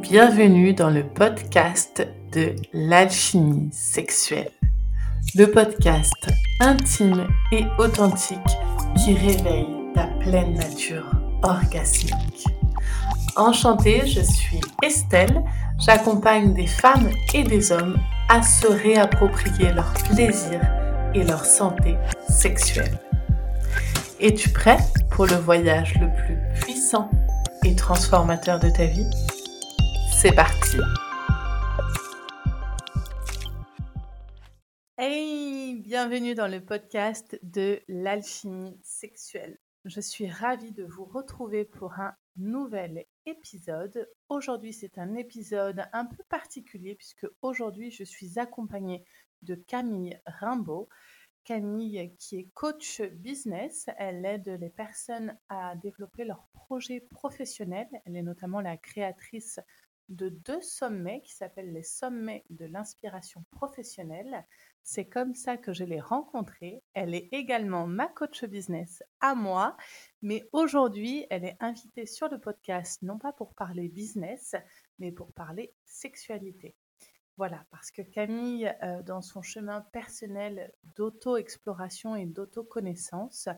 Bienvenue dans le podcast de l'alchimie sexuelle. Le podcast intime et authentique qui réveille ta pleine nature orgasmique. Enchantée, je suis Estelle. J'accompagne des femmes et des hommes à se réapproprier leur plaisir et leur santé sexuelle. Es-tu prêt pour le voyage le plus puissant et transformateur de ta vie? C'est parti Hey, bienvenue dans le podcast de l'alchimie sexuelle. Je suis ravie de vous retrouver pour un nouvel épisode. Aujourd'hui, c'est un épisode un peu particulier puisque aujourd'hui, je suis accompagnée de Camille Rimbaud. Camille, qui est coach business, elle aide les personnes à développer leurs projets professionnels. Elle est notamment la créatrice de deux sommets qui s'appellent les sommets de l'inspiration professionnelle. C'est comme ça que je l'ai rencontrée. Elle est également ma coach business à moi, mais aujourd'hui, elle est invitée sur le podcast non pas pour parler business, mais pour parler sexualité. Voilà, parce que Camille, euh, dans son chemin personnel d'auto-exploration et d'auto-connaissance,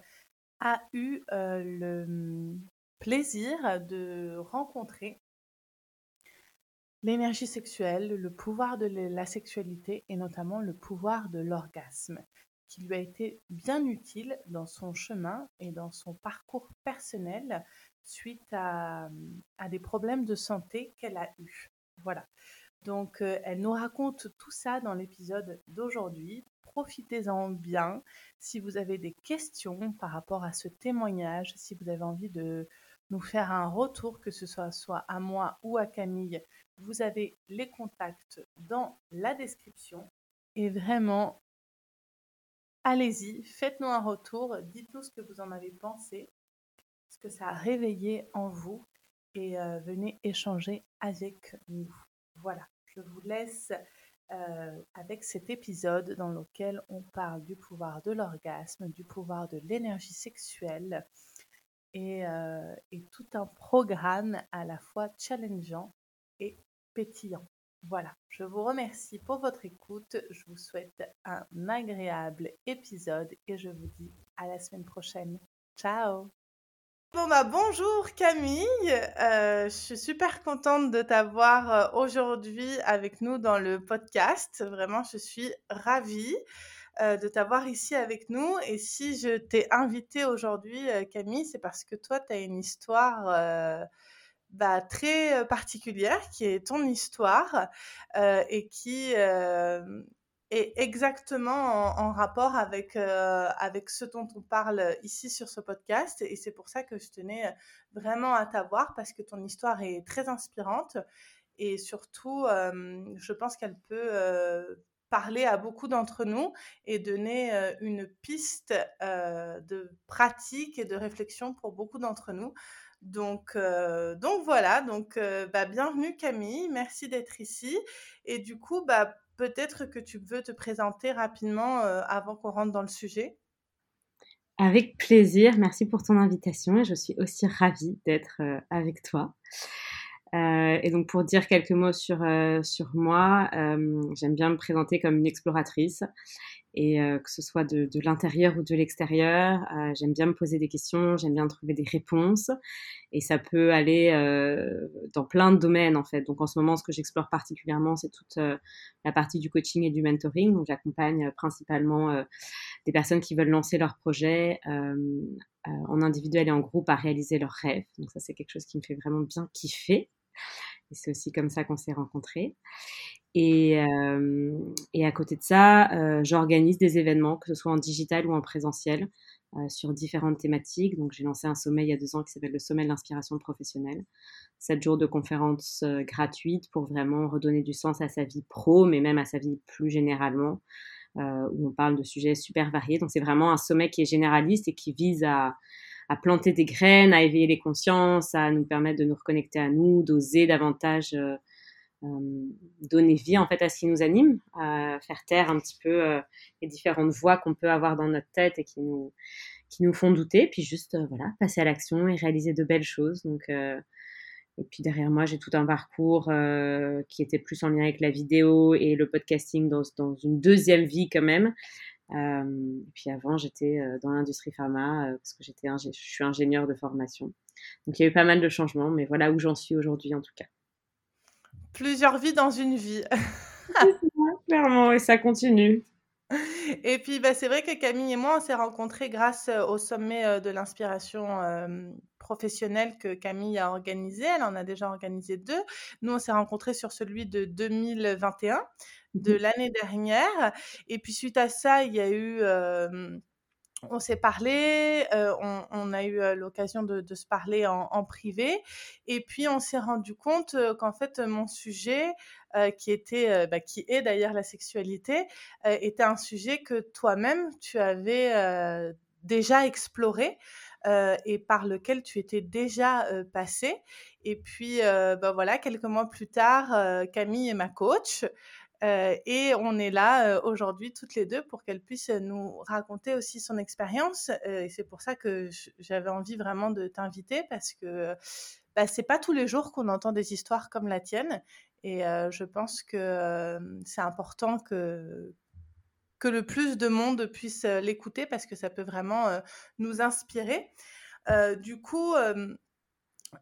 a eu euh, le hum, plaisir de rencontrer l'énergie sexuelle, le pouvoir de la sexualité et notamment le pouvoir de l'orgasme, qui lui a été bien utile dans son chemin et dans son parcours personnel suite à, des problèmes de santé qu'elle a eus. Voilà. Donc, euh, elle nous raconte tout ça dans l'épisode d'aujourd'hui. Profitez-en bien. Si vous avez des questions par rapport à ce témoignage, si vous avez envie de nous faire un retour, que ce soit soit à moi ou à Camille, vous avez les contacts dans la description. Et vraiment, allez-y, faites-nous un retour, dites-nous ce que vous en avez pensé, ce que ça a réveillé en vous et euh, venez échanger avec nous. Voilà, je vous laisse euh, avec cet épisode dans lequel on parle du pouvoir de l'orgasme, du pouvoir de l'énergie sexuelle et, euh, et, tout un programme à la fois challengeant et pétillant. Voilà, je vous remercie pour votre écoute, je vous souhaite un agréable épisode et je vous dis à la semaine prochaine. Ciao bah bonjour Camille, euh, je suis super contente de t'avoir euh, aujourd'hui avec nous dans le podcast. Vraiment, je suis ravie euh, de t'avoir ici avec nous. Et si je t'ai invitée aujourd'hui, Camille, c'est parce que toi, tu as une histoire bah, très particulière qui est ton histoire et qui est exactement en, rapport avec, avec ce dont on parle ici sur ce podcast. Et c'est pour ça que je tenais vraiment à t'avoir parce que ton histoire est très inspirante et surtout, je pense qu'elle peut parler à beaucoup d'entre nous et donner une piste de pratique et de réflexion pour beaucoup d'entre nous. Donc, donc voilà, donc bah, bienvenue Camille, merci d'être ici. Et du coup, bah, peut-être que tu veux te présenter rapidement euh, avant qu'on rentre dans le sujet. Avec plaisir, merci pour ton invitation et je suis aussi ravie d'être euh, avec toi. Euh, et donc pour dire quelques mots sur moi, j'aime bien me présenter comme une exploratrice et euh, que ce soit de, l'intérieur ou de l'extérieur, euh, j'aime bien me poser des questions, j'aime bien trouver des réponses, et ça peut aller euh, dans plein de domaines en fait. Donc en ce moment, ce que j'explore particulièrement, c'est toute la partie du coaching et du mentoring. Donc j'accompagne principalement des personnes qui veulent lancer leur projet en individuel et en groupe à réaliser leurs rêves. Donc ça, c'est quelque chose qui me fait vraiment bien kiffer. Et c'est aussi comme ça qu'on s'est rencontrés. Et, euh, et, à côté de ça, euh, j'organise des événements, que ce soit en digital ou en présentiel, euh, sur différentes thématiques. Donc, j'ai lancé un sommet il y a deux ans qui s'appelle le sommet de l'inspiration professionnelle. Sept jours de conférences gratuites pour vraiment redonner du sens à sa vie pro, mais même à sa vie plus généralement, où on parle de sujets super variés. Donc, c'est vraiment un sommet qui est généraliste et qui vise à, à planter des graines, à éveiller les consciences, à nous permettre de nous reconnecter à nous, d'oser davantage euh, donner vie en fait à ce qui nous anime, à faire taire un petit peu euh, les différentes voix qu'on peut avoir dans notre tête et qui nous qui nous font douter, puis juste euh, voilà passer à l'action et réaliser de belles choses. Donc et puis derrière moi, j'ai tout un parcours qui était plus en lien avec la vidéo et le podcasting dans, dans une deuxième vie quand même. et puis avant, j'étais dans l'industrie pharma parce que j'étais, je suis ingénieur de formation. Donc il y a eu pas mal de changements, mais voilà où j'en suis aujourd'hui en tout cas. Plusieurs vies dans une vie. Clairement, et ça continue. Et puis, bah, c'est vrai que Camille et moi, on s'est rencontrés grâce au sommet de l'inspiration professionnelle que Camille a organisé. Elle en a déjà organisé deux. Nous, on s'est rencontrés sur celui de 2021, de mmh l'année dernière. Et puis, suite à ça, il y a eu on s'est parlé, on, a eu l'occasion de, se parler en, privé, et puis on s'est rendu compte qu'en fait mon sujet, qui était, bah, qui est d'ailleurs la sexualité, était un sujet que toi-même tu avais déjà exploré. et par lequel tu étais déjà passé. Et puis, bah, voilà, quelques mois plus tard, Camille est ma coach. Euh, et on est là euh, aujourd'hui toutes les deux pour qu'elle puisse nous raconter aussi son expérience. Euh, et c'est pour ça que j'avais envie vraiment de t'inviter parce que bah, c'est pas tous les jours qu'on entend des histoires comme la tienne. Et je pense que c'est important que, que le plus de monde puisse l'écouter parce que ça peut vraiment nous inspirer. du coup,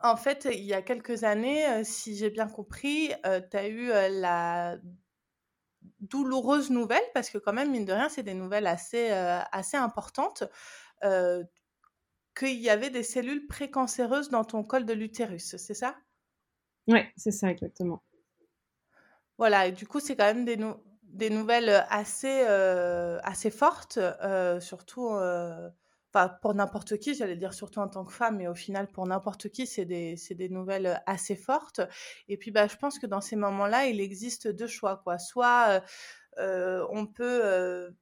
en fait, il y a quelques années, si j'ai bien compris, tu as eu la douloureuse nouvelle, parce que quand même, mine de rien, c'est des nouvelles assez, euh, assez importantes, euh, qu'il y avait des cellules précancéreuses dans ton col de l'utérus, c'est ça? Oui, c'est ça, exactement. Voilà, et du coup, c'est quand même des, des nouvelles assez, euh, assez fortes, surtout pour n'importe qui, j'allais dire surtout en tant que femme, mais au final, pour n'importe qui, c'est des, des, nouvelles assez fortes. Et puis, bah, je pense que dans ces moments-là, il existe deux choix. Quoi. Soit on peut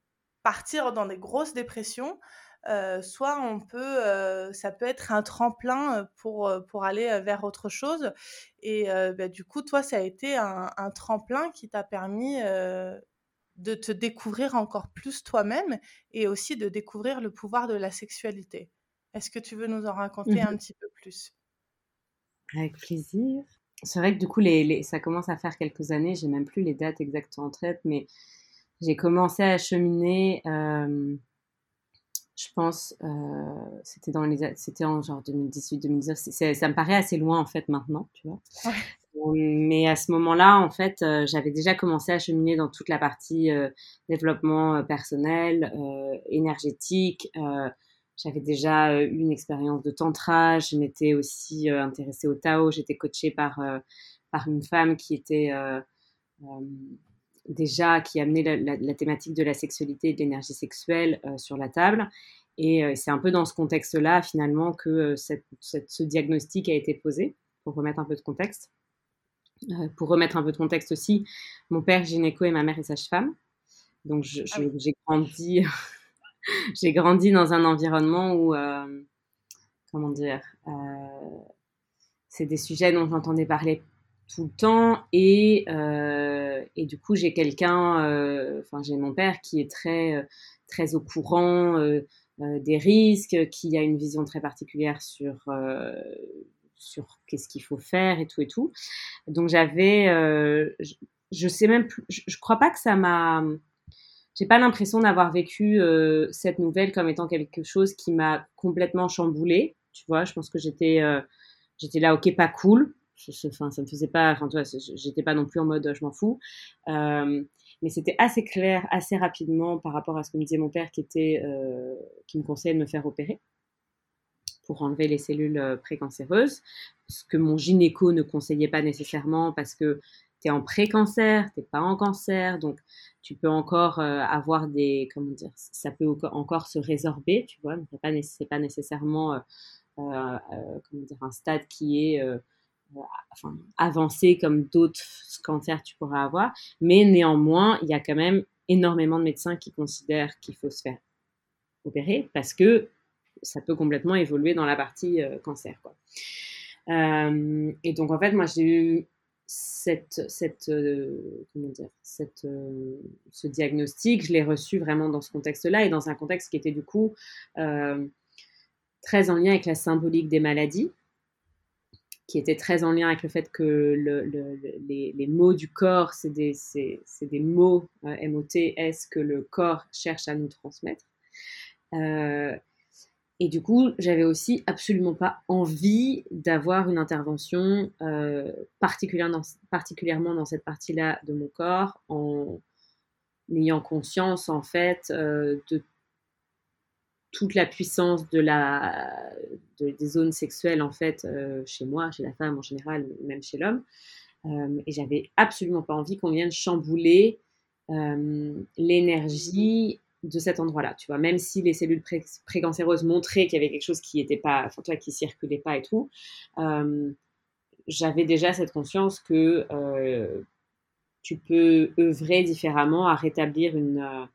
partir dans des grosses dépressions, soit on peut, ça peut être un tremplin pour, pour aller vers autre chose. Et bah, du coup, toi, ça a été un tremplin qui t'a permis de te découvrir encore plus toi-même et aussi de découvrir le pouvoir de la sexualité. Est-ce que tu veux nous en raconter un mmh petit peu plus? Avec plaisir. C'est vrai que du coup, les, ça commence à faire quelques années, j'ai même plus les dates exactes en tête, mais j'ai commencé à cheminer, euh, je pense, euh, c'était dans les, c'était en genre 2018-2019, ça me paraît assez loin en fait maintenant, tu vois? Mais à ce moment-là, en fait, euh, j'avais déjà commencé à cheminer dans toute la partie euh, développement euh, personnel, énergétique. j'avais déjà eu une expérience de tantra. Je m'étais aussi intéressée au Tao. J'étais coachée par par une femme qui était déjà qui amenait la, thématique de la sexualité et de l'énergie sexuelle sur la table. Et c'est un peu dans ce contexte-là, finalement, que ce diagnostic a été posé, pour remettre un peu de contexte. Euh, pour remettre un peu de contexte aussi, mon père gynéco et ma mère est sage-femme. Donc ah j'ai grandi, j'ai grandi dans un environnement où, euh, comment dire, euh, c'est des sujets dont j'entendais parler tout le temps et, et du coup j'ai quelqu'un, enfin j'ai mon père qui est très très au courant des risques, qui a une vision très particulière sur sur qu'est-ce qu'il faut faire et tout et tout. Donc j'avais, euh, je, sais même plus, je, crois pas que ça m'a, j'ai pas l'impression d'avoir vécu euh, cette nouvelle comme étant quelque chose qui m'a complètement chamboulée. Tu vois, je pense que j'étais, euh, j'étais là, ok, pas cool. Enfin, ça me faisait pas, enfin, tu vois, j'étais pas non plus en mode je m'en fous. mais c'était assez clair, assez rapidement par rapport à ce que me disait mon père qui était, qui me conseillait de me faire opérer pour enlever les cellules euh, précancéreuses, ce que mon gynéco ne conseillait pas nécessairement parce que tu es en précancer, tu n'es pas en cancer, donc tu peux encore euh, avoir des, comment dire, ça peut encore se résorber, tu vois, ce n'est pas, nécessairement euh, comment dire, un stade qui est avancé comme d'autres cancers tu pourras avoir, mais néanmoins, il y a quand même énormément de médecins qui considèrent qu'il faut se faire opérer parce que ça peut complètement évoluer dans la partie euh, cancer. Quoi. Euh, et donc, en fait, moi, j'ai eu cette, cette, euh, comment dire, cette, ce diagnostic, je l'ai reçu vraiment dans ce contexte-là et dans un contexte qui était du coup très en lien avec la symbolique des maladies. qui était très en lien avec le fait que le, les, mots du corps, c'est des, des, mots MOTS que le corps cherche à nous transmettre. Et du coup, j'avais aussi absolument pas envie d'avoir une intervention euh, particulièrement, dans cette partie-là de mon corps, en ayant conscience en fait euh, de toute la puissance de la, des zones sexuelles en fait euh, chez moi, chez la femme en général, même chez l'homme. Et j'avais absolument pas envie qu'on vienne chambouler l'énergie de cet endroit-là, tu vois, même si les cellules pré précancéreuses montraient qu'il y avait quelque chose qui était pas, enfin, toi, qui circulait pas et tout, j'avais déjà cette conscience que tu peux œuvrer différemment à rétablir une,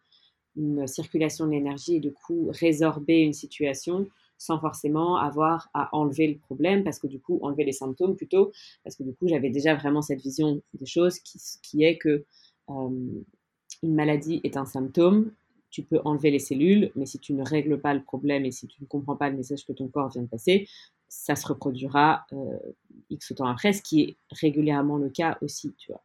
une circulation de l'énergie et du coup résorber une situation sans forcément avoir à enlever le problème, parce que du coup, enlever les symptômes plutôt, parce que du coup, j'avais déjà vraiment cette vision des choses qui, est que euh, une maladie est un symptôme, tu peux enlever les cellules, mais si tu ne règles pas le problème et si tu ne comprends pas le message que ton corps vient de passer, ça se reproduira euh, X temps après, ce qui est régulièrement le cas aussi, tu vois.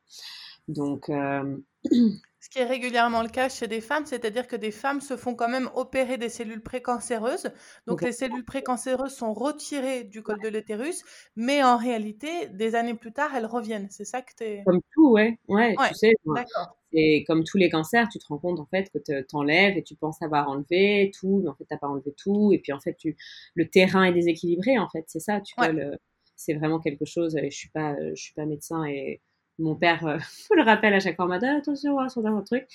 Donc, euh, Ce qui est régulièrement le cas chez des femmes, c'est-à-dire que des femmes se font quand même opérer des cellules précancéreuses. Donc les cellules précancéreuses sont retirées du col de l'utérus, mais en réalité, des années plus tard, elles reviennent. C'est ça que tu es... Comme tout, ouais. Ouais, tu sais, c'est comme tous les cancers, tu te rends compte en fait que tu enlèves et tu penses avoir enlevé tout, mais en fait, tu n'as pas enlevé tout. Et puis en fait, tu... le terrain est déséquilibré, en fait, c'est ça, tu vois. Le... C'est vraiment quelque chose, je suis pas, je suis pas médecin et mon père euh, le rappelle à chaque fois, m'a dit attention, sur un truc.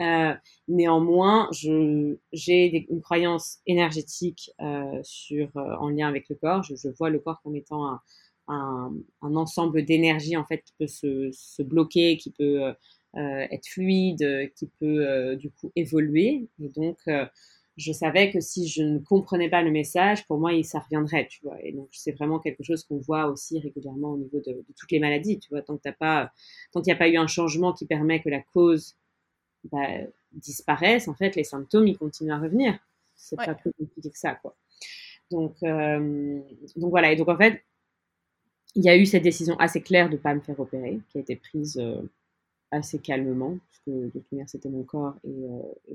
Euh, néanmoins, j'ai une croyance énergétique euh, sur, euh, en lien avec le corps. Je, je, vois le corps comme étant un, un, un ensemble d'énergie en fait qui peut se, se bloquer, qui peut être fluide, qui peut du coup évoluer. Et donc je savais que si je ne comprenais pas le message, pour moi, ça reviendrait, tu vois. Et donc, c'est vraiment quelque chose qu'on voit aussi régulièrement au niveau de, de, toutes les maladies, tu vois. Tant qu'il n'y a pas eu un changement qui permet que la cause bah, disparaisse, en fait, les symptômes, ils continuent à revenir. C'est pas plus compliqué que ça, quoi. Donc, euh, donc voilà. Et donc, en fait, il y a eu cette décision assez claire de pas me faire opérer, qui a été prise euh, assez calmement, parce que de toute manière, c'était mon corps et, euh, et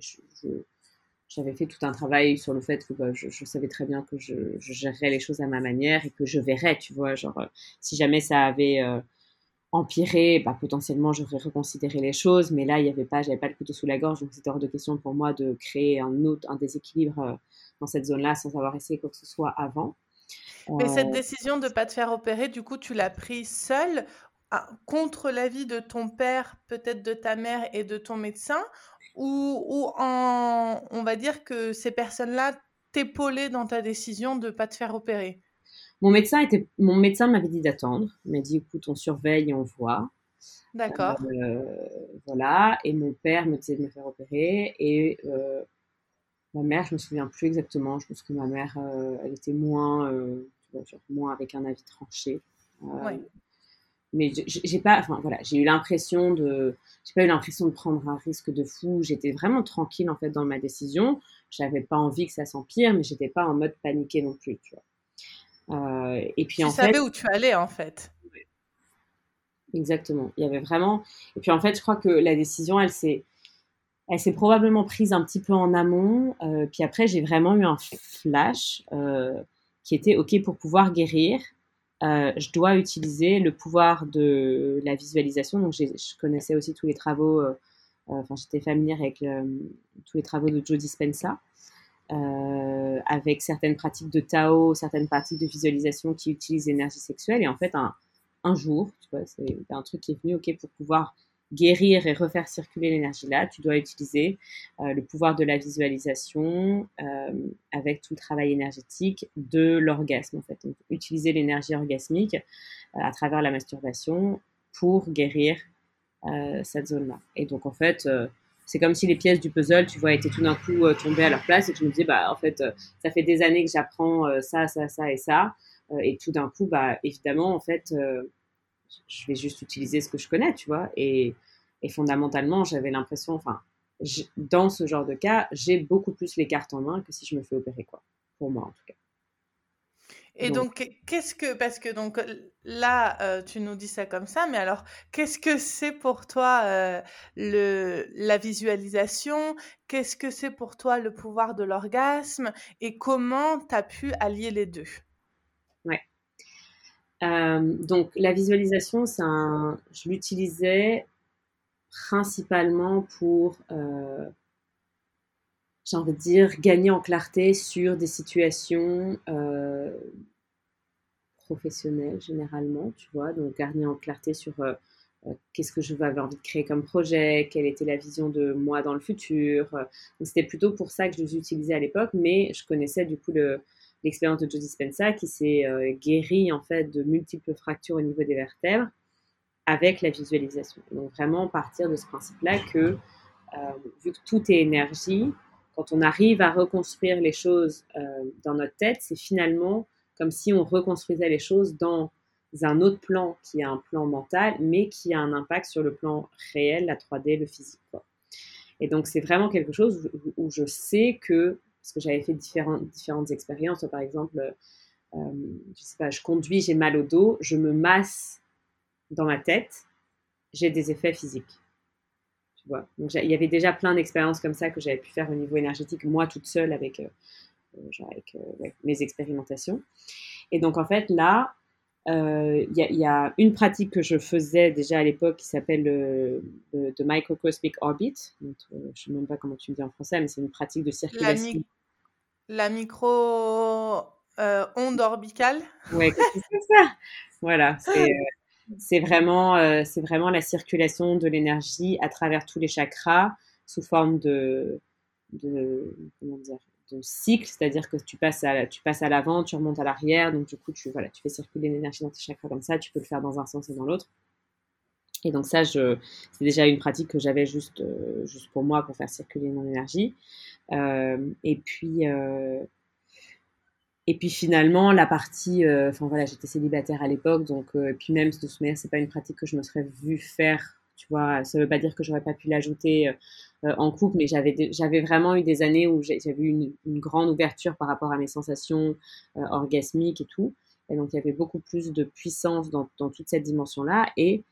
j'avais fait tout un travail sur le fait que bah, je, je, savais très bien que je, je, gérerais les choses à ma manière et que je verrais, tu vois, genre euh, si jamais ça avait euh, empiré, bah, potentiellement j'aurais reconsidéré les choses, mais là il n'y avait pas, j'avais pas le couteau sous la gorge, donc c'était hors de question pour moi de créer un autre, un déséquilibre dans cette zone-là sans avoir essayé quoi que ce soit avant. Mais cette décision de ne pas te faire opérer, du coup, tu l'as prise seule contre l'avis de ton père, peut-être de ta mère et de ton médecin, ou, ou en, on va dire que ces personnes-là t'épaulaient dans ta décision de ne pas te faire opérer? Mon médecin, était, mon médecin m'avait dit d'attendre. Il m'a dit, écoute, on surveille et on voit. D'accord. Euh, voilà. Et mon père me disait de me faire opérer. Et euh, ma mère, je me souviens plus exactement. Je pense que ma mère, euh, elle était moins, tu vois, genre, moins avec un avis tranché. Ouais mais j'ai pas, enfin voilà, j'ai eu l'impression de, j'ai pas eu l'impression de prendre un risque de fou. J'étais vraiment tranquille en fait dans ma décision. J'avais pas envie que ça s'empire, mais j'étais pas en mode paniqué non plus, tu vois. Euh, et puis tu en savais où tu allais en fait. Exactement. Il y avait vraiment. Et puis en fait, je crois que la décision, elle s'est, elle s'est probablement prise un petit peu en amont. Euh, puis après, j'ai vraiment eu un flash euh, qui était ok pour pouvoir guérir euh, je dois utiliser le pouvoir de la visualisation. Donc, je connaissais aussi tous les travaux, euh, euh, enfin, j'étais familière avec tous les travaux de Joe Dispenza, avec certaines pratiques de Tao, certaines pratiques de visualisation qui utilisent l'énergie sexuelle. Et en fait, un, un jour, tu vois, c'est un truc qui est venu, ok, pour pouvoir guérir et refaire circuler l'énergie là, tu dois utiliser euh, le pouvoir de la visualisation euh, avec tout le travail énergétique de l'orgasme en fait. Donc, utiliser l'énergie orgasmique euh, à travers la masturbation pour guérir cette zone-là. Et donc en fait, c'est comme si les pièces du puzzle, tu vois, étaient tout d'un coup tombées à leur place et tu me disais, bah en fait, ça fait des années que j'apprends ça, ça, ça et ça, et tout d'un coup, bah évidemment, en fait je vais juste utiliser ce que je connais, tu vois. Et, et fondamentalement, j'avais l'impression, enfin, dans ce genre de cas, j'ai beaucoup plus les cartes en main que si je me fais opérer, quoi. Pour moi, en tout cas. Et donc, qu'est-ce que, parce que donc là, euh, tu nous dis ça comme ça, mais alors, qu'est-ce que c'est pour toi euh, le, la visualisation? Qu'est-ce que c'est pour toi le pouvoir de l'orgasme? Et comment tu as pu allier les deux? Euh, donc, la visualisation, un, je l'utilisais principalement pour j'ai envie de dire, gagner en clarté sur des situations euh, professionnelles généralement, tu vois, donc gagner en clarté sur euh, euh, qu'est-ce que je avais envie de créer comme projet, quelle était la vision de moi dans le futur. c'était plutôt pour ça que je les utilisais à l'époque, mais je connaissais du coup l'expérience de Joe Dispenza qui s'est guéri en fait de multiples fractures au niveau des vertèbres avec la visualisation. Donc vraiment partir de ce principe-là que vu que tout est énergie, quand on arrive à reconstruire les choses euh, dans notre tête, c'est finalement comme si on reconstruisait les choses dans un autre plan qui est un plan mental, mais qui a un impact sur le plan réel, la 3D, le physique. Et donc, c'est vraiment quelque chose où, je sais que, parce que j'avais fait différentes, différentes expériences, par exemple, euh, je sais pas, je conduis, j'ai mal au dos, je me masse dans ma tête, j'ai des effets physiques. Donc, il y avait déjà plein d'expériences comme ça que j'avais pu faire au niveau énergétique, moi toute seule avec, euh, avec euh, mes expérimentations. Et donc, en fait, là, il y, a une pratique que je faisais déjà à l'époque qui s'appelle le, Microcosmic Orbit. je ne sais même pas comment tu le dis en français, mais c'est une pratique de circulation. La, micro onde orbicale. Ouais, c'est ça. Voilà, c'est vraiment, euh, c'est vraiment la circulation de l'énergie à travers tous les chakras sous forme de, de, comment dire, cycle, c'est-à-dire que tu passes à, tu passes à l'avant, tu remontes à l'arrière, donc du coup, tu, voilà, tu fais circuler l'énergie dans tes chakras comme ça, tu peux le faire dans un sens et dans l'autre. Et donc ça, c'est déjà une pratique que j'avais juste, euh, juste pour moi, pour faire circuler mon énergie. Euh, et puis, et puis finalement, la partie, euh, enfin voilà, j'étais célibataire à l'époque, donc euh, puis même de toute manière, c'est pas une pratique que je me serais vue faire, tu vois. Ça veut pas dire que j'aurais pas pu l'ajouter euh, en couple, mais j'avais vraiment eu des années où j'avais eu une, une, grande ouverture par rapport à mes sensations orgasmiques et tout, et donc il y avait beaucoup plus de puissance dans, toute cette dimension-là, et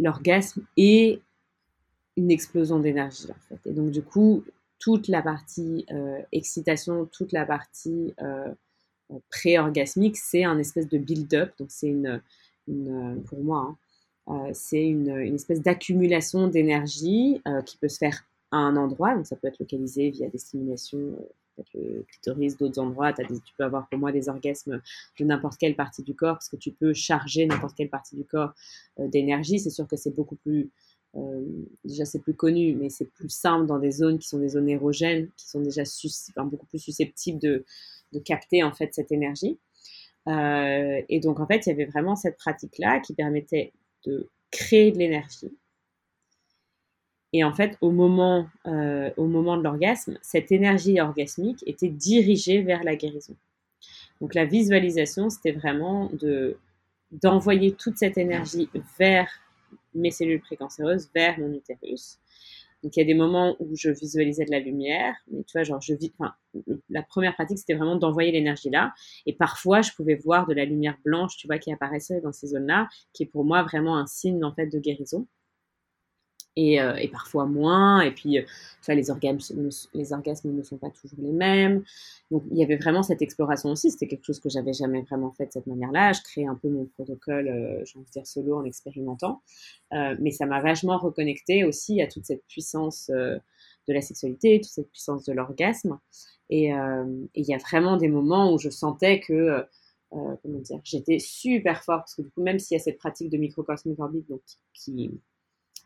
l'orgasme est une explosion d'énergie en fait. Et donc du coup, toute la partie excitation, toute la partie pré-orgasmique, c'est un espèce de build-up. Donc, c'est une, pour moi, hein, euh, c'est une, espèce d'accumulation d'énergie euh, qui peut se faire à un endroit. Donc, ça peut être localisé via des stimulations, euh, le clitoris, d'autres endroits. tu peux avoir pour moi des orgasmes de n'importe quelle partie du corps parce que tu peux charger n'importe quelle partie du corps d'énergie. C'est sûr que c'est beaucoup plus. déjà, c'est plus connu, mais c'est plus simple dans des zones qui sont des zones érogènes, qui sont déjà beaucoup plus susceptibles de, capter en fait cette énergie. Euh, et donc en fait, il y avait vraiment cette pratique-là qui permettait de créer de l'énergie. Et en fait, au moment, euh, au moment de l'orgasme, cette énergie orgasmique était dirigée vers la guérison. Donc la visualisation, c'était vraiment de d'envoyer toute cette énergie vers mes cellules précancéreuses, vers mon utérus, donc il y a des moments où je visualisais de la lumière, mais tu vois, genre je vis, enfin, la première pratique c'était vraiment d'envoyer l'énergie là, et parfois je pouvais voir de la lumière blanche, tu vois, qui apparaissait dans ces zones-là, qui est pour moi vraiment un signe en fait de guérison. Euh, et, parfois moins. Et puis, euh, les orgasmes, les orgasmes ne sont pas toujours les mêmes. Donc, il y avait vraiment cette exploration aussi. C'était quelque chose que j'avais jamais vraiment fait de cette manière-là. Je créais un peu mon protocole, euh, j'ai envie de dire solo, en expérimentant. mais ça m'a vachement reconnecté aussi à toute cette puissance de la sexualité, toute cette puissance de l'orgasme. Et il y a vraiment des moments où je sentais que, comment dire, j'étais super fort parce que du coup, même s'il y a cette pratique de microcosmic orbit, donc qui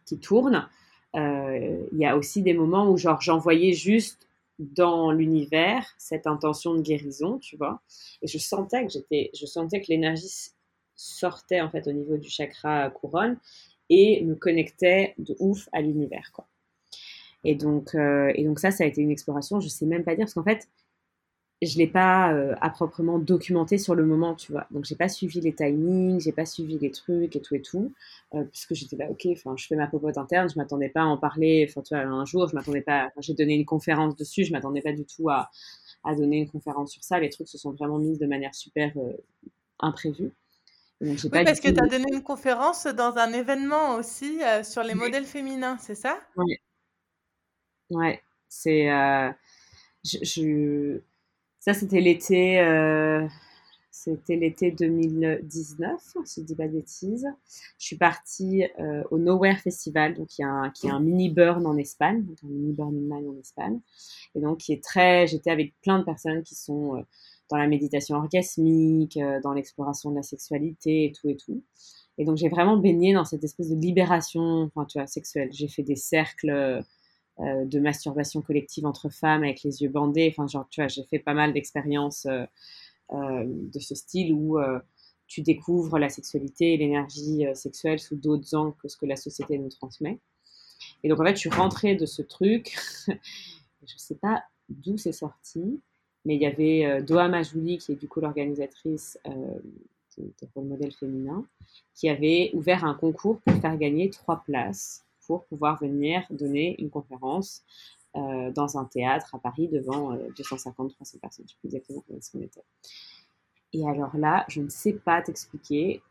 qui tourne. Euh, il y a aussi des moments où genre j'envoyais juste dans l'univers cette intention de guérison, tu vois. Et je sentais que j'étais, je sentais que l'énergie sortait en fait au niveau du chakra couronne et me connectait de ouf à l'univers, quoi. Et donc, euh, et donc ça, ça a été une exploration. Je sais même pas dire parce qu'en fait, je l'ai pas euh, à proprement documenté sur le moment, tu vois. Donc j'ai pas suivi les timings, j'ai pas suivi les trucs et tout et tout, euh, puisque j'étais là, ok, enfin je fais ma popote interne, je m'attendais pas à en parler, enfin tu vois, un jour, je m'attendais pas, j'ai donné une conférence dessus, je m'attendais pas du tout à, à donner une conférence sur ça. Les trucs se sont vraiment mis de manière super imprévue. oui, parce que tu as donné une conférence dans un événement aussi sur les modèles féminins, c'est ça? Oui. Ouais, c'est. je, Ça, c'était l'été. C'était l'été 2019, si je dis pas de bêtises. Je suis partie euh, au Nowhere Festival, donc qui est un, un mini burn en Espagne, donc un mini man en Espagne, et donc qui est très. J'étais avec plein de personnes qui sont euh, dans la méditation orgasmique, euh, dans l'exploration de la sexualité et tout et tout. Et donc j'ai vraiment baigné dans cette espèce de libération, enfin tu vois, sexuelle. J'ai fait des cercles de masturbation collective entre femmes avec les yeux bandés. Enfin genre tu vois, j'ai fait pas mal d'expériences euh, de ce style où euh, tu découvres la sexualité et l'énergie euh, sexuelle sous d'autres angles que ce que la société nous transmet. Et donc en fait, je suis rentrée de ce truc. je ne sais pas d'où c'est sorti, mais il y avait Doha Majouli, qui est du coup l'organisatrice de, de rôle modèle féminin, qui avait ouvert un concours pour faire gagner trois places pour pouvoir venir donner une conférence euh, dans un théâtre à Paris devant 250-300 euh, personnes. Je ne sais plus exactement combien on était. Et alors là, je ne sais pas t'expliquer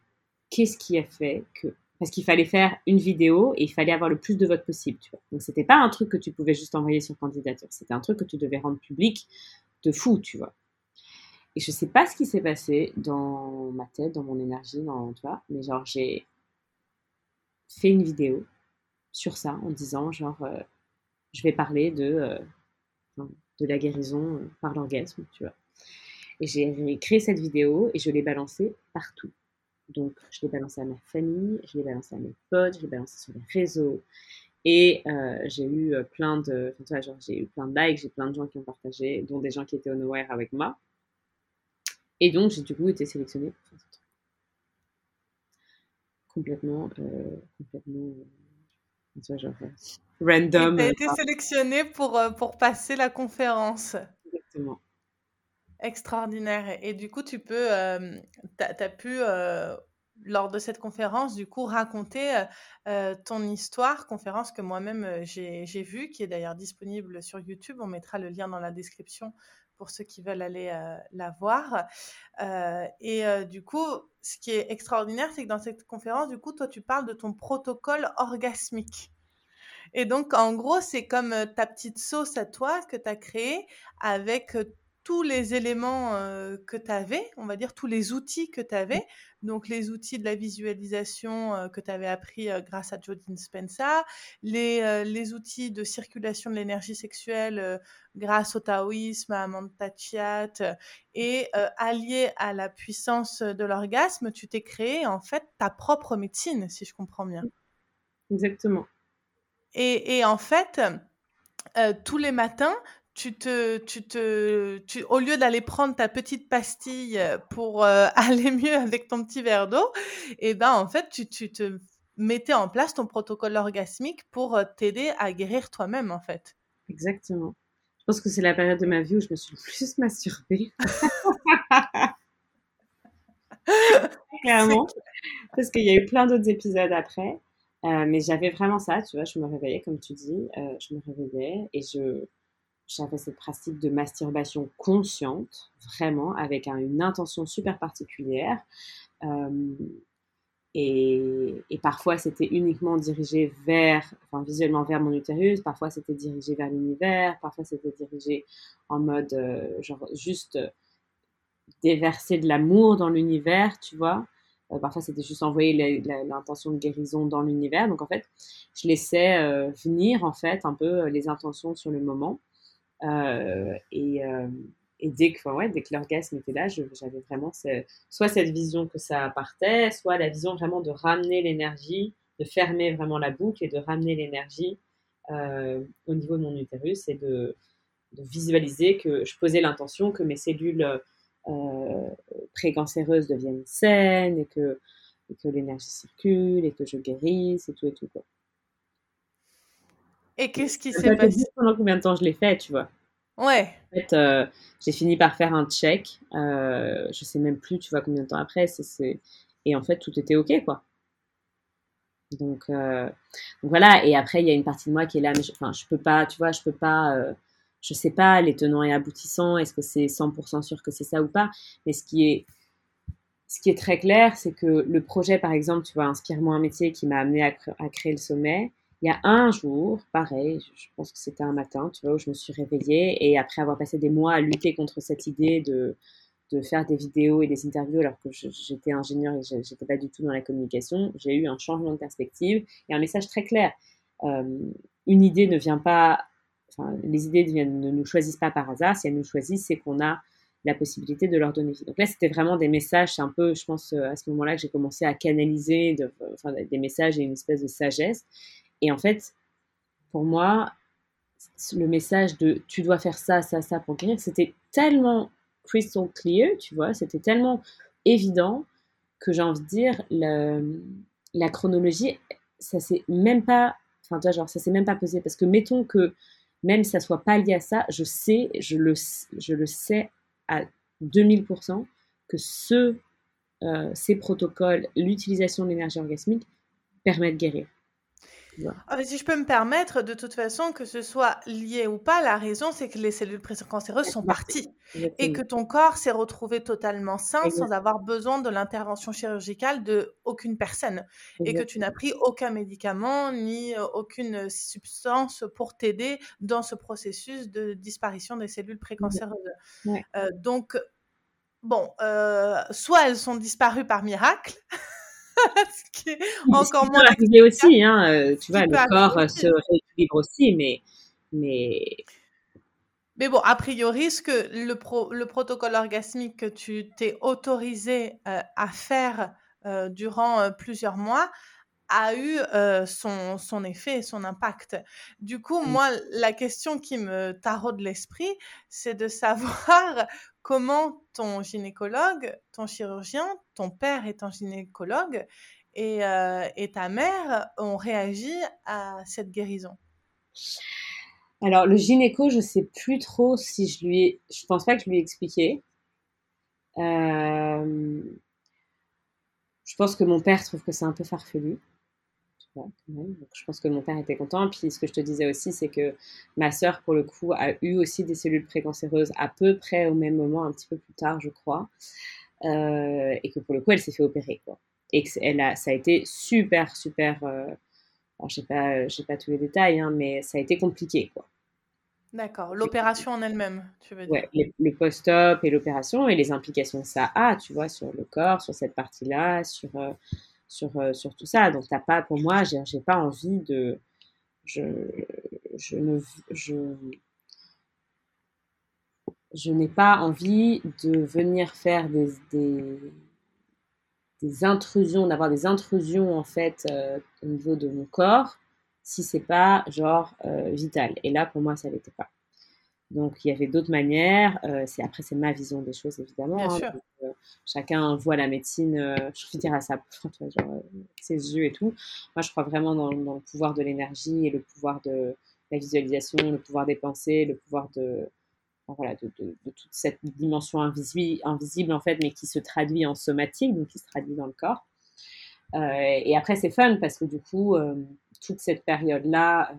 qu'est-ce qui a fait que. Parce qu'il fallait faire une vidéo et il fallait avoir le plus de votes possible. Tu vois. Donc c'était pas un truc que tu pouvais juste envoyer sur candidature. C'était un truc que tu devais rendre public de fou, tu vois. Et je sais pas ce qui s'est passé dans ma tête, dans mon énergie, dans toi, mais genre j'ai fait une vidéo sur ça en disant genre euh, je vais parler de, euh, de la guérison euh, par l'orgasme, tu vois. Et j'ai créé cette vidéo et je l'ai balancée partout. Donc, je l'ai balancée à ma famille, je l'ai balancée à mes potes, je l'ai balancée sur les réseaux. Et j'ai eu plein de, enfin, j'ai eu plein de likes, j'ai plein de gens qui ont partagé, dont des gens qui étaient on avec moi. Et donc, j'ai du coup été sélectionnée. Complètement, complètement, random. Tu as euh, été sélectionné pour, euh, pour passer la conférence. Exactement. Extraordinaire. Et du coup, tu peux, euh, tu as, pu, lors de cette conférence, du coup, raconter ton histoire, conférence que moi-même j'ai vue, qui est d'ailleurs disponible sur YouTube. On mettra le lien dans la description pour ceux qui veulent aller la voir. et du coup, ce qui est extraordinaire, c'est que dans cette conférence, du coup, toi, tu parles de ton protocole orgasmique. Et donc, en gros, c'est comme ta petite sauce à toi que tu as créée avec tous les éléments que tu avais, on va dire tous les outils que tu mmh. avais. Donc, les outils de la visualisation que tu avais appris grâce à Jodine Spencer, les, les, outils de circulation de l'énergie sexuelle grâce au taoïsme, à Mantachiat, et allié à la puissance de l'orgasme, tu t'es créé en fait ta propre médecine, si je comprends bien. Exactement. Et, en fait, tous les matins, tu te, tu te, tu, au lieu d'aller prendre ta petite pastille pour euh, aller mieux avec ton petit verre d'eau, et eh ben en fait, tu, tu, te mettais en place ton protocole orgasmique pour euh, t'aider à guérir toi-même, en fait. Exactement. Je pense que c'est la période de ma vie où je me suis le plus masturbée. Clairement. Parce qu'il y a eu plein d'autres épisodes après. Euh, mais j'avais vraiment ça, tu vois, je me réveillais, comme tu dis, euh, je me réveillais et je, j'avais cette pratique de masturbation consciente, vraiment, avec une intention super particulière. Euh, et, parfois, c'était uniquement dirigé vers, visuellement vers mon utérus, parfois c'était dirigé vers l'univers, parfois c'était dirigé en mode, genre, juste déverser de l'amour dans l'univers, tu vois. Euh, parfois, c'était juste envoyer l'intention de guérison dans l'univers. Donc, en fait, je laissais euh, venir, en fait, un peu euh, les intentions sur le moment. Et, et dès que, ouais, dès que l'orgasme était là, j'avais vraiment soit cette vision que ça partait, soit la vision vraiment de ramener l'énergie, de fermer vraiment la boucle et de ramener l'énergie au niveau de mon utérus et de, de, visualiser que je posais l'intention que mes cellules euh, précancéreuses deviennent saines et que, que l'énergie circule et que je guérisse et tout et tout. Quoi. Et qu'est-ce qui s'est passé Pendant combien de temps je l'ai fait, tu vois? Ouais. En fait, euh, j'ai fini par faire un check. Euh, je sais même plus, tu vois, combien de temps après. c'est Et en fait, tout était OK, quoi. Donc, euh, donc, voilà. Et après, il y a une partie de moi qui est là, mais je, enfin, je peux pas, tu vois, je peux pas je sais pas les tenants et aboutissants, est-ce que c'est 100% sûr que c'est ça ou pas, mais ce qui est ce qui est très clair, c'est que le projet, par exemple, tu vois, Inspire-moi un métier qui m'a amené à, créer le sommet, il y a un jour, pareil, je pense que c'était un matin, tu vois, où je me suis réveillée et après avoir passé des mois à lutter contre cette idée de, de faire des vidéos et des interviews alors que j'étais ingénieur et j'étais pas du tout dans la communication, j'ai eu un changement de perspective et un message très clair. Euh, une idée ne vient pas, enfin, les idées ne nous choisissent pas par hasard. Si elles nous choisissent, c'est qu'on a la possibilité de leur donner vie. Donc là, c'était vraiment des messages, c'est un peu, je pense, euh, à ce moment-là que j'ai commencé à canaliser enfin, des messages et une espèce de sagesse. Et en fait, pour moi, le message de tu dois faire ça, ça, ça pour guérir, c'était tellement crystal clear, tu vois, c'était tellement évident que j'ai envie de dire, la chronologie, ça s'est même pas, enfin, genre, ça s'est même pas pesé. Parce que mettons que même si ça soit pas lié à ça, je sais, je le, je le sais à 2000% que ce, euh, ces protocoles, l'utilisation de l'énergie orgasmique permettent de guérir. Ah, si je peux me permettre, de toute façon, que ce soit lié ou pas, la raison, c'est que les cellules précancéreuses sont parties et que ton corps s'est retrouvé totalement sain sans avoir besoin de l'intervention chirurgicale de aucune personne et que tu n'as pris aucun médicament ni euh, aucune substance pour t'aider dans ce processus de disparition des cellules précancéreuses. Euh, donc, bon, euh, soit elles sont disparues par miracle. ce qui est encore moins. arriver aussi, hein, euh, tu vois, le corps euh, se rééquilibre aussi, mais, mais. Mais bon, a priori, ce que le, le protocole orgasmique que tu t'es autorisé euh, à faire durant plusieurs mois a eu son, son, effet et son impact. Du coup, mmh. moi, la question qui me taraude l'esprit, c'est de savoir comment ton gynécologue, ton chirurgien, ton père étant gynécologue et, et ta mère ont réagi à cette guérison? Alors, le gynéco, je sais plus trop si je lui ai... Je pense pas que je lui ai expliqué. Euh... Je pense que mon père trouve que c'est un peu farfelu je pense que mon père était content. Puis ce que je te disais aussi, c'est que ma sœur, pour le coup, a eu aussi des cellules précancéreuses à peu près au même moment, un petit peu plus tard, je crois. Euh, et que pour le coup, elle s'est fait opérer. Quoi. Et que elle a, ça a été super, super. Euh, alors, je n'ai pas, pas tous les détails, hein, mais ça a été compliqué. Quoi. D'accord. L'opération en elle-même, tu veux dire Ouais, le, post-op et l'opération et les implications que ça a, tu vois, sur le corps, sur cette partie-là, sur. Euh, sur, euh, sur tout ça. Donc, t'as pas, pour moi, j'ai, pas envie de. Je, n'ai pas envie de venir faire des intrusions, d'avoir des intrusions en fait euh, au niveau de mon corps si c'est pas genre euh, vital. Et là, pour moi, ça l'était pas. Donc il y avait d'autres manières. Euh, c'est après c'est ma vision des choses évidemment. Hein, euh, chacun voit la médecine, euh, je veux dire à sa genre, ses yeux et tout. Moi je crois vraiment dans, le pouvoir de l'énergie et le pouvoir de la visualisation, le pouvoir des pensées, le pouvoir de voilà de, de, toute cette dimension invisible, invisible en fait, mais qui se traduit en somatique, donc qui se traduit dans le corps. et après c'est fun parce que du coup toute cette période là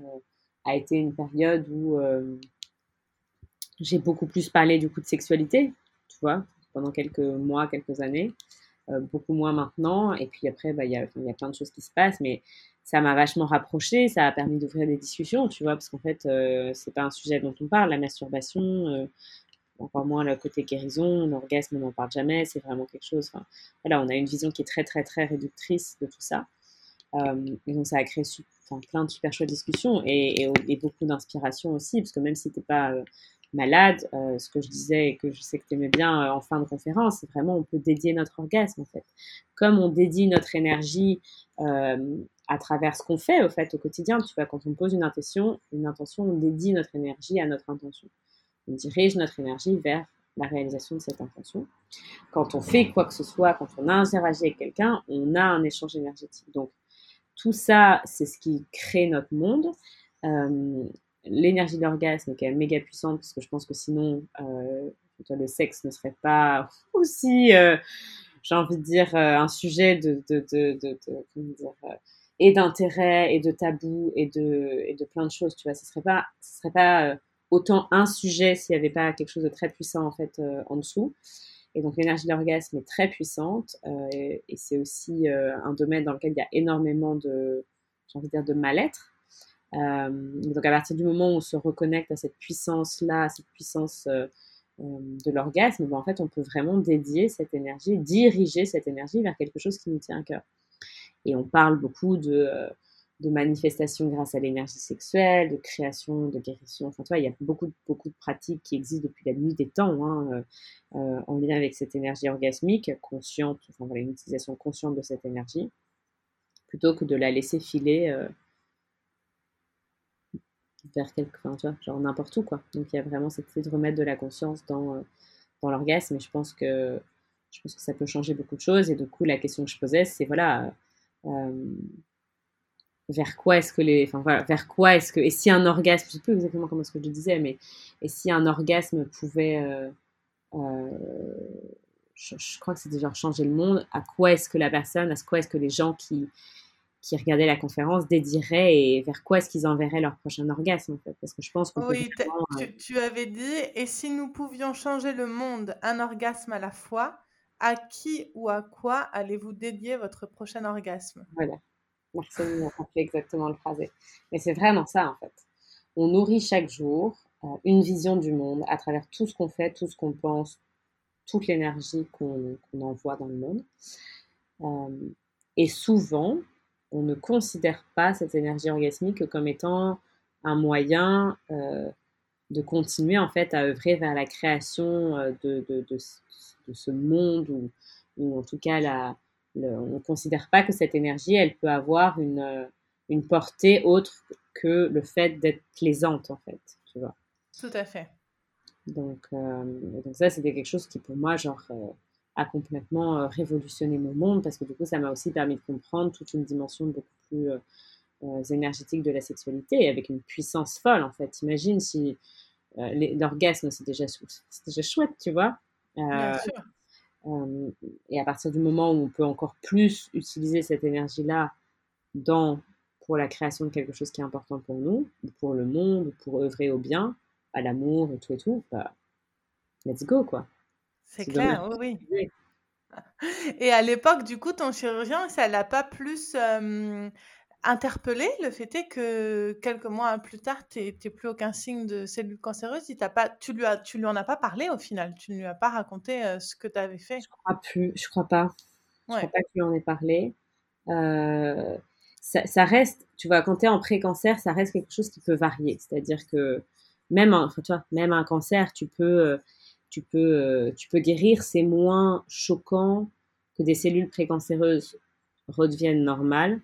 a été une période où j'ai beaucoup plus parlé du coup de sexualité, tu vois, pendant quelques mois, quelques années, euh, beaucoup moins maintenant. Et puis après, bah, il y, a, y a plein de choses qui se passent, mais ça m'a vachement rapproché, ça a permis d'ouvrir des discussions, tu vois, parce qu'en fait, euh, c'est pas un sujet dont on parle, la masturbation, euh, encore moins le côté guérison, l'orgasme, on n'en parle jamais, c'est vraiment quelque chose. Voilà, on a une vision qui est très, très, très réductrice de tout ça. et donc, ça a créé plein de super chouettes discussions et, et, beaucoup d'inspiration aussi, parce que même si t'es pas malade, euh, ce que je disais et que je sais que tu aimais bien euh, en fin de conférence, c'est vraiment on peut dédier notre orgasme en fait. Comme on dédie notre énergie euh, à travers ce qu'on fait au fait au quotidien, tu vois, quand on pose une intention, une intention, on dédie notre énergie à notre intention. On dirige notre énergie vers la réalisation de cette intention. Quand on fait quoi que ce soit, quand on interagit avec quelqu'un, on a un échange énergétique. Donc tout ça, c'est ce qui crée notre monde. L'énergie d'orgasme est quand même méga puissante parce que je pense que sinon euh, le sexe ne serait pas aussi, euh, j'ai envie de dire, euh, un sujet de, de, de, de, comment dire, et d'intérêt et de tabou et de, et de plein de choses, tu vois. Ce serait pas, ce serait pas autant un sujet s'il n'y avait pas quelque chose de très puissant en fait en dessous. Et donc l'énergie de l'orgasme est très puissante et, c'est aussi un domaine dans lequel il y a énormément de, j'ai envie de dire, de mal-être. Donc à partir du moment où on se reconnecte à cette puissance-là, à cette puissance de l'orgasme, ben, en fait, on peut vraiment dédier cette énergie, diriger cette énergie vers quelque chose qui nous tient à cœur. Et on parle beaucoup de, de manifestations grâce à l'énergie sexuelle, de création, de guérison. Enfin, tu vois, il y a beaucoup, beaucoup de pratiques qui existent depuis la nuit des temps hein, euh, euh, en lien avec cette énergie orgasmique, consciente, enfin voilà, une utilisation consciente de cette énergie, plutôt que de la laisser filer euh, vers quelque, enfin, genre n'importe où, quoi. Donc, il y a vraiment cette idée de remettre de la conscience dans, dans l'orgasme, et je pense que je pense que ça peut changer beaucoup de choses. Et du coup, la question que je posais, c'est voilà vers quoi est-ce que les, enfin voilà, vers quoi est-ce que, et si un orgasme, je sais plus exactement comment ce que je disais, mais et si un orgasme pouvait, euh, euh, je, crois que c'était genre changer le monde, à quoi est-ce que la personne, à quoi est-ce que les gens qui qui regardaient la conférence dédieraient et vers quoi est-ce qu'ils enverraient leur prochain orgasme en fait, parce que je pense qu'on oui, tu, euh, tu avais dit, et si nous pouvions changer le monde, un orgasme à la fois, à qui ou à quoi allez-vous dédier votre prochain orgasme? Voilà. Merci, on fait exactement le phrasé. Mais c'est vraiment ça, en fait. On nourrit chaque jour euh, une vision du monde à travers tout ce qu'on fait, tout ce qu'on pense, toute l'énergie qu'on envoie dans le monde. Euh, et souvent, on ne considère pas cette énergie orgasmique comme étant un moyen euh, de continuer en fait à œuvrer vers la création de, de, de, de ce monde ou, ou, en tout cas la, on ne considère pas que cette énergie, elle peut avoir une, euh, une portée autre que le fait d'être plaisante, en fait, tu vois. Tout à fait. Donc, euh, donc ça, c'était quelque chose qui, pour moi, genre, euh, a complètement révolutionné mon monde, parce que du coup, ça m'a aussi permis de comprendre toute une dimension beaucoup plus énergétique de la sexualité, avec une puissance folle, en fait. Imagine si l'orgasme, c'est déjà, déjà chouette, tu vois. Bien sûr. Euh, et à partir du moment où on peut encore plus utiliser cette énergie-là dans pour la création de quelque chose qui est important pour nous, pour le monde, pour œuvrer au bien, à l'amour et tout et tout, bah, let's go quoi. C'est clair, oui, oui. Et à l'époque, du coup, ton chirurgien, ça l'a pas plus euh, interpellé le fait est que quelques mois plus tard, tu n'as plus aucun signe de cellules cancéreuses. Il pas, tu lui as, tu lui en as pas parlé au final? Tu ne lui as pas raconté euh, ce que tu avais fait? Je crois plus. Je crois pas. Je crois pas que tu lui en aies parlé. Euh, ça, reste, tu vois, quand tu es en pré-cancer, ça reste quelque chose qui peut varier. C'est-à-dire que même un, tu vois, même un cancer, tu peux, tu peux, tu peux guérir. C'est moins choquant que des cellules précancéreuses redeviennent normales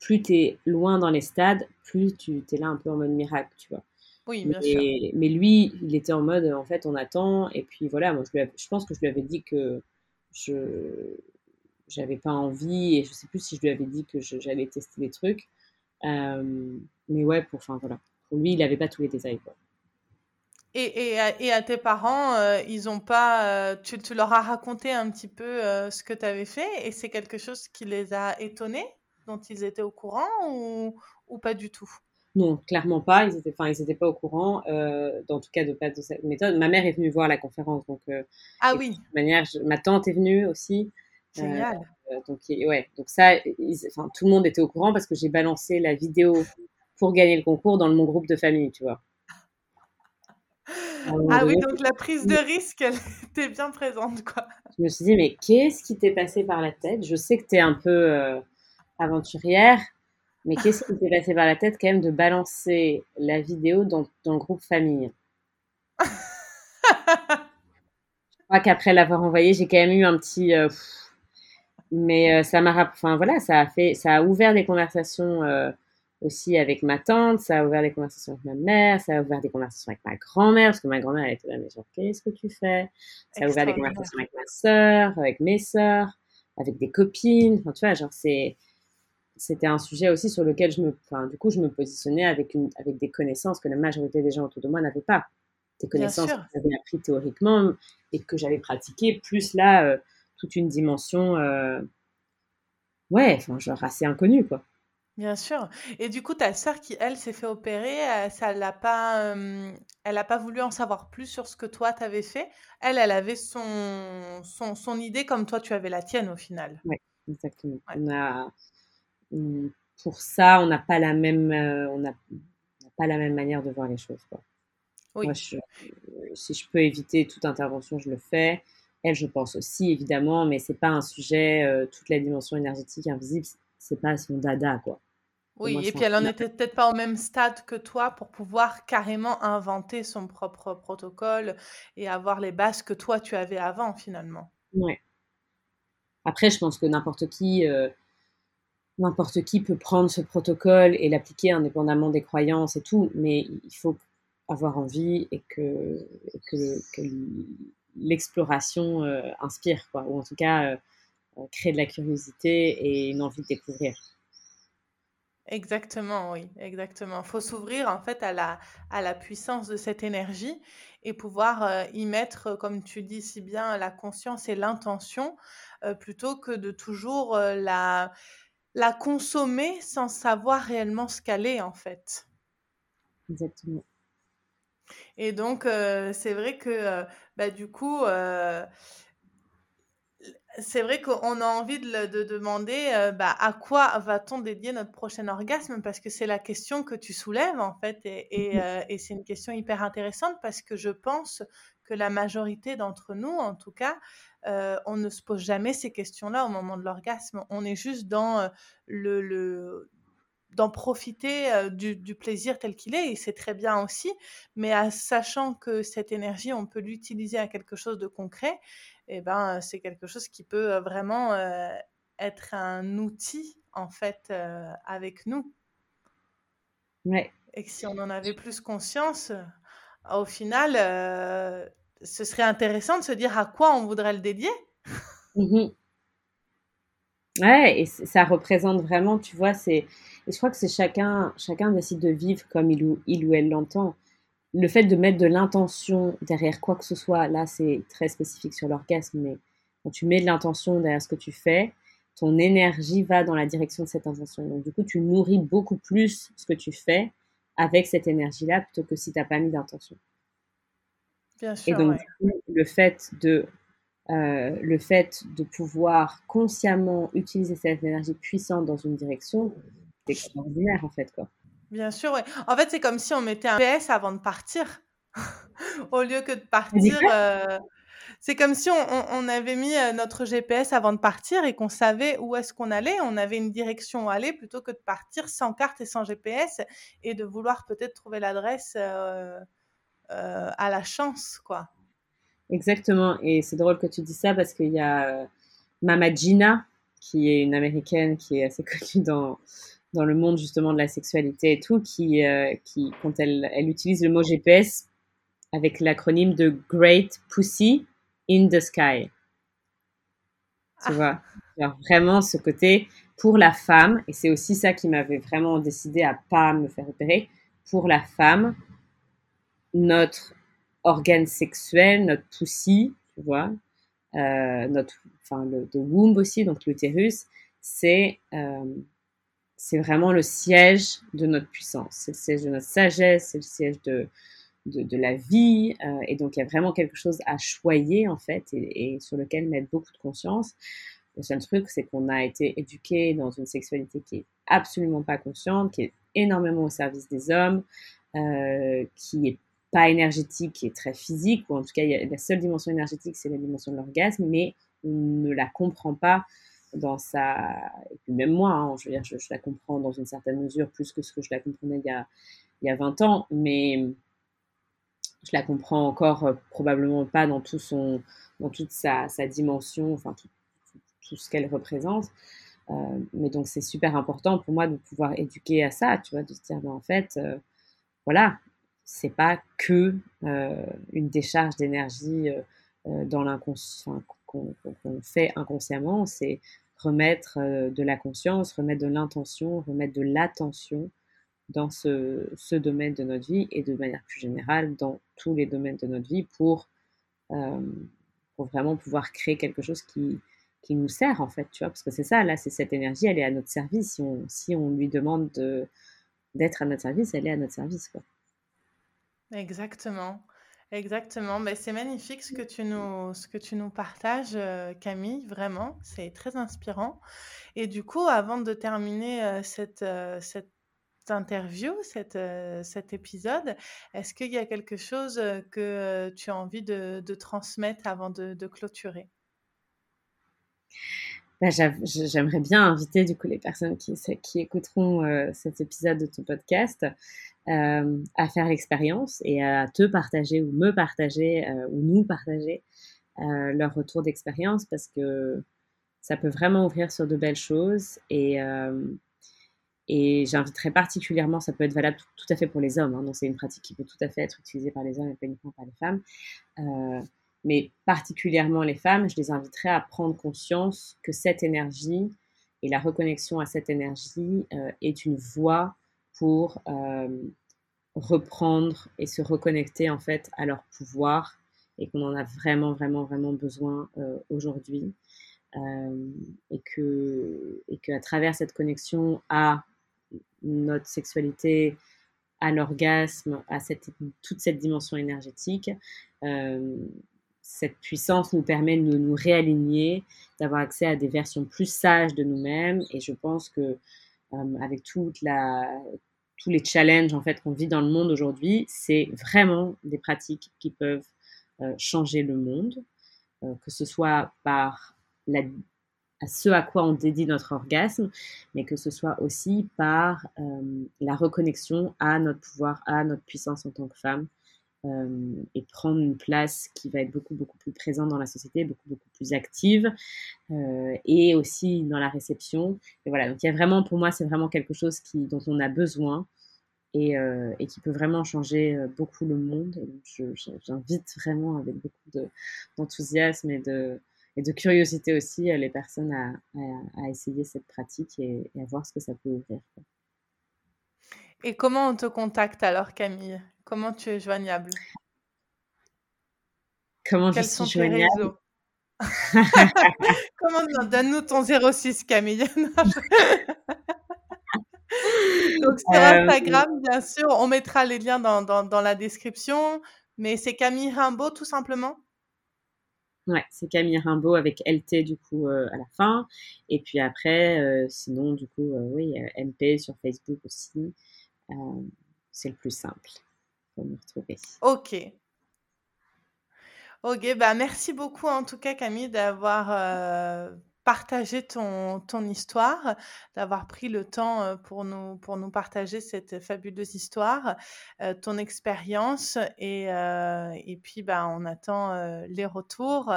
plus tu es loin dans les stades, plus tu es là un peu en mode miracle, tu vois. Oui, bien sûr. Mais lui, il était en mode, en fait, on attend. Et puis voilà, moi, je, je pense que je lui avais dit que je j'avais pas envie. Et je sais plus si je lui avais dit que j'allais tester des trucs. Euh, mais ouais, pour, enfin, voilà. Pour lui, il n'avait pas tous les détails, quoi. Et, et, à, et, à, tes parents, euh, ils ont pas, euh, tu, tu, leur as raconté un petit peu ce que tu avais fait et c'est quelque chose qui les a étonnés dont ils étaient au courant ou, ou pas du tout? Non, clairement pas. Ils étaient, enfin, ils n'étaient pas au courant, euh, en tout cas de pas de cette méthode. Ma mère est venue voir la conférence, donc. Euh, ah oui. De manière, ma tante est venue aussi. Euh, Génial. Euh, donc ouais, donc ça, enfin, tout le monde était au courant parce que j'ai balancé la vidéo pour gagner le concours dans mon groupe de famille, tu vois. Ah oui, donc la prise de risque, elle était bien présente, quoi. Je me suis dit, mais qu'est-ce qui t'est passé par la tête? Je sais que tu es un peu aventurière. Mais qu'est-ce qui t'est passé par la tête quand même de balancer la vidéo dans, dans le groupe famille? Je crois qu'après l'avoir envoyé, j'ai quand même eu un petit. Euh, mais euh, ça m'a, enfin voilà, ça a fait, ça a ouvert des conversations euh, aussi avec ma tante, ça a ouvert des conversations avec ma mère, ça a ouvert des conversations avec ma grand-mère parce que ma grand-mère elle était là, mais genre qu'est-ce que tu fais? Ça a ouvert des conversations avec ma sœur, avec mes sœurs, avec des copines. Enfin tu vois, genre c'est c'était un sujet aussi sur lequel je me, enfin, du coup, je me positionnais avec, une, avec des connaissances que la majorité des gens autour de moi n'avaient pas. Des connaissances que j'avais appris théoriquement et que j'avais pratiquées, plus là, euh, toute une dimension, euh, ouais, enfin, genre assez inconnue, quoi. Bien sûr. Et du coup, ta sœur qui, elle, s'est fait opérer, heu, ça l'a pas, hem, elle a pas voulu en savoir plus sur ce que toi tu avais fait? Elle, elle avait son son son idée comme toi tu avais la tienne au final? Ouais, exactement. Ouais. On a pour ça, on n'a pas la même, heu, on n'a pas la même manière de voir les choses, quoi. Moi, Oui. je si je peux éviter toute intervention, je le fais. Elle, je pense aussi évidemment, mais c'est pas un sujet, toute la dimension énergétique invisible, c'est pas son dada, quoi. Oui et puis elle en schéma. était peut-être pas au même stade que toi pour pouvoir carrément inventer son propre protocole et avoir les bases que toi tu avais avant finalement. Ouais. Après, je pense que n'importe qui, heu, n'importe qui peut prendre ce protocole et l'appliquer indépendamment des croyances et tout, mais il faut avoir envie et que et que que l'exploration, heu, inspire, quoi, ou en tout cas, heu, crée de la curiosité et une envie de découvrir. Exactement, oui, exactement. Faut s'ouvrir en fait à la à la puissance de cette énergie et pouvoir, heu, y mettre, comme tu dis si bien, la conscience et l'intention, heu, plutôt que de toujours, heu, la la consommer sans savoir réellement ce qu'elle est, en fait. Exactement. Et donc c'est vrai que, bah, du coup, c'est vrai qu'on a envie de demander, heu, bah, à quoi va-t-on dédier notre prochain orgasme? Parce que c'est la question que tu soulèves, en fait et et Mmh et c'est une question hyper intéressante parce que je pense que la majorité d'entre nous, en tout cas, heu, on ne se pose jamais ces questions-là au moment de l'orgasme. On est juste dans, le d'en profiter, du du plaisir tel qu'il est et c'est très bien aussi, mais à sachant que cette énergie, on peut l'utiliser à quelque chose de concret et ben, c'est quelque chose qui peut, vraiment, être un outil, en fait, avec nous Ouais. et que si on en avait plus conscience, au final, ce serait intéressant de se dire à quoi on voudrait le dédier. Mmh mh. Ouais et ça représente vraiment, tu vois, c'est et je crois que c'est chacun chacun décide de vivre comme il ou il ou elle l'entend. Le fait de mettre de l'intention derrière quoi que ce soit, là, c'est très spécifique sur l'orgasme, mais quand tu mets de l'intention derrière ce que tu fais, ton énergie va dans la direction de cette intention. Donc du coup, tu nourris beaucoup plus ce que tu fais avec cette énergie-là, plutôt que si tu as pas mis d'intention. Bien Et sûr, donc ouais. du coup, le fait de, heu, le fait de pouvoir consciemment utiliser cette énergie puissante dans une direction, extraordinaire en fait, quoi. Bien sûr, ouais. En fait, c'est comme si on mettait un GPS avant de partir. Au lieu que de partir, heu, c'est comme si on avait mis, heu, notre GPS avant de partir et qu'on savait où est-ce qu'on allait. On avait une direction où aller plutôt que de partir sans carte et sans GPS et de vouloir peut-être trouver l'adresse, heu, à la chance, quoi. Exactement et c'est drôle que tu dis ça parce qu'il y a, Mama Gena, qui est une américaine qui est assez connue dans dans le monde justement de la sexualité et tout, qui, heu, qui quand elle elle utilise le mot GPS avec l'acronyme de Great Pussy in the Sky. Tu vois? Vraiment ce côté pour la femme et c'est aussi ça qui m'avait vraiment décidé à pas me faire opérer. Pour la femme, notre organe sexuel, notre pussy, tu vois? Heu, notre enfin le womb aussi, donc l'utérus, c'est, hem, c'est vraiment le siège de notre puissance. C'est le siège de notre sagesse, c'est le siège de de la vie, heu et donc il y a vraiment quelque chose à choyer en fait et sur lequel mettre beaucoup de conscience. Le seul truc, c'est qu'on a été éduqués dans une sexualité qui est absolument pas consciente, qui est énormément au service des hommes, heu, qui est pas énergétique, qui est très physique, ou en tout cas, y a la seule dimension énergétique, c'est la dimension de l'orgasme, mais on ne la comprend pas dans sa et puis même moi, hein, je veux dire, je la comprends dans une certaine mesure plus que ce que je la comprenais il y a il y a 20 ans, mais je la comprends encore, heu, probablement pas dans tout son dans toute sa sa dimension, enfin tout tout ce qu'elle représente. Heu, mais donc c'est super important pour moi de pouvoir éduquer à ça, tu vois? De se dire: «Ben, en fait, heu, voilà, c'est pas que, heu, une décharge d'énergie, dans l'incons enfin qu'on fait inconsciemment, c'est remettre, heu, de la conscience, remettre de l'intention, remettre de l'attention dans ce domaine de notre vie et de manière plus générale dans tous les domaines de notre vie pour, pour vraiment pouvoir créer quelque chose qui nous sert en fait, tu vois, parce que c'est ça, là, c'est cette énergie, elle est à notre service. Si on, lui demande d'être à notre service, elle est à notre service. Exactement. Exactement, mais c'est magnifique ce que tu nous, ce que tu nous partages, euh, Camille, vraiment, c'est très inspirant. Et du coup, avant de terminer euh, cette, euh, cette interview, cette, cet épisode, est-ce qu'il y a quelque chose que tu as envie de, de transmettre avant de, de clôturer? Bah, J'aimerais bien inviter du coup les personnes qui, qui écouteront cet épisode de ton podcast euh, à faire l'expérience et à te partager ou me partager euh, ou nous partager euh, leur retour d'expérience parce que ça peut vraiment ouvrir sur de belles choses et et j'inviterai particulièrement, ça peut être valable tout, à fait pour les hommes, hein, donc c'est une pratique qui peut tout à fait être utilisée par les hommes et pas uniquement par les femmes, mais particulièrement les femmes, je les inviterai à prendre conscience que cette énergie et la reconnexion à cette énergie est une voie pour reprendre et se reconnecter en fait à leur pouvoir et qu'on en a vraiment, vraiment, vraiment besoin euh, aujourd'hui. Euh, et que et qu'à travers cette connexion à notre sexualité, à l'orgasme, à cette, toute cette dimension énergétique, euh, cette puissance nous permet de nous, réaligner, d'avoir accès à des versions plus sages de nous-mêmes. Et je pense que avec toute la, tous les challenges en fait qu'on vit dans le monde aujourd'hui, c'est vraiment des pratiques qui peuvent euh, changer le monde, euh, que ce soit par la, à ce à quoi on dédie notre orgasme, mais que ce soit aussi par euh, la reconnexion à notre pouvoir, à notre puissance en tant que femme, et prendre une place qui va être beaucoup beaucoup plus présente dans la société, beaucoup beaucoup plus active, et aussi dans la réception. Et voilà, donc il y a vraiment, pour moi, c'est vraiment quelque chose qui, dont on a besoin et, et qui peut vraiment changer beaucoup le monde. J'invite vraiment avec beaucoup d'enthousiasme et de, et de curiosité aussi les personnes à, à, essayer cette pratique et, à voir ce que ça peut ouvrir. Et comment on te contacte alors, Camille? Comment tu es joignable? Comment je suis joignable? Comment donne-nous ton 06 Camille. Donc sur euh, Instagram, bien sûr, on mettra les liens dans, dans, dans la description, mais c'est Camille Rimbaud tout simplement? Ouais, c'est Camille Rimbaud avec LT du coup euh, à la fin. Et puis après, euh, sinon du coup, oui, MP sur Facebook aussi. c'est le plus simple pour me retrouver. Ok. Ok, bah merci beaucoup en tout cas Camille d'avoir partager ton, ton histoire, d'avoir pris le temps euh, pour nous, pour nous partager cette fabuleuse histoire, euh, ton expérience. Et, euh, et puis, bah, on attend les retours,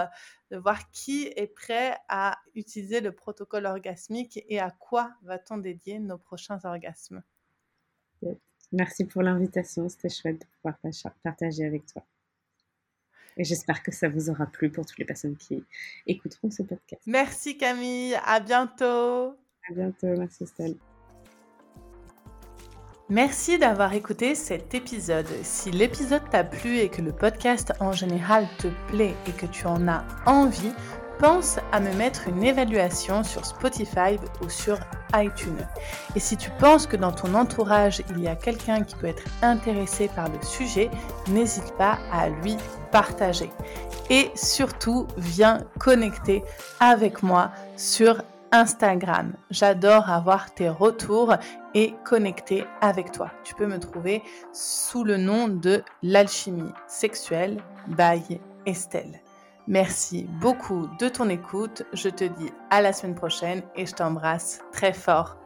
de voir qui est prêt à utiliser le protocole orgasmique et à quoi va-t-on dédier nos prochains orgasmes. Merci pour l'invitation, c'était chouette de pouvoir partager avec toi. Et j'espère que ça vous aura plu pour toutes les personnes qui écouteront ce podcast. Merci Camille, à bientôt. À bientôt, merci Estelle. Merci d'avoir écouté cet épisode. Si l'épisode t'a plu et que le podcast en général te plaît et que tu en as envie, pense à me mettre une évaluation sur Spotify ou sur iTunes. Et si tu penses que dans ton entourage, il y a quelqu'un qui peut être intéressé par le sujet, n'hésite pas à lui partager. Et surtout, viens connecter avec moi sur Instagram. J'adore avoir tes retours et connecter avec toi. Tu peux me trouver sous le nom de l'alchimie sexuelle by Estelle. Merci beaucoup de ton écoute. Je te dis à la semaine prochaine et je t'embrasse très fort.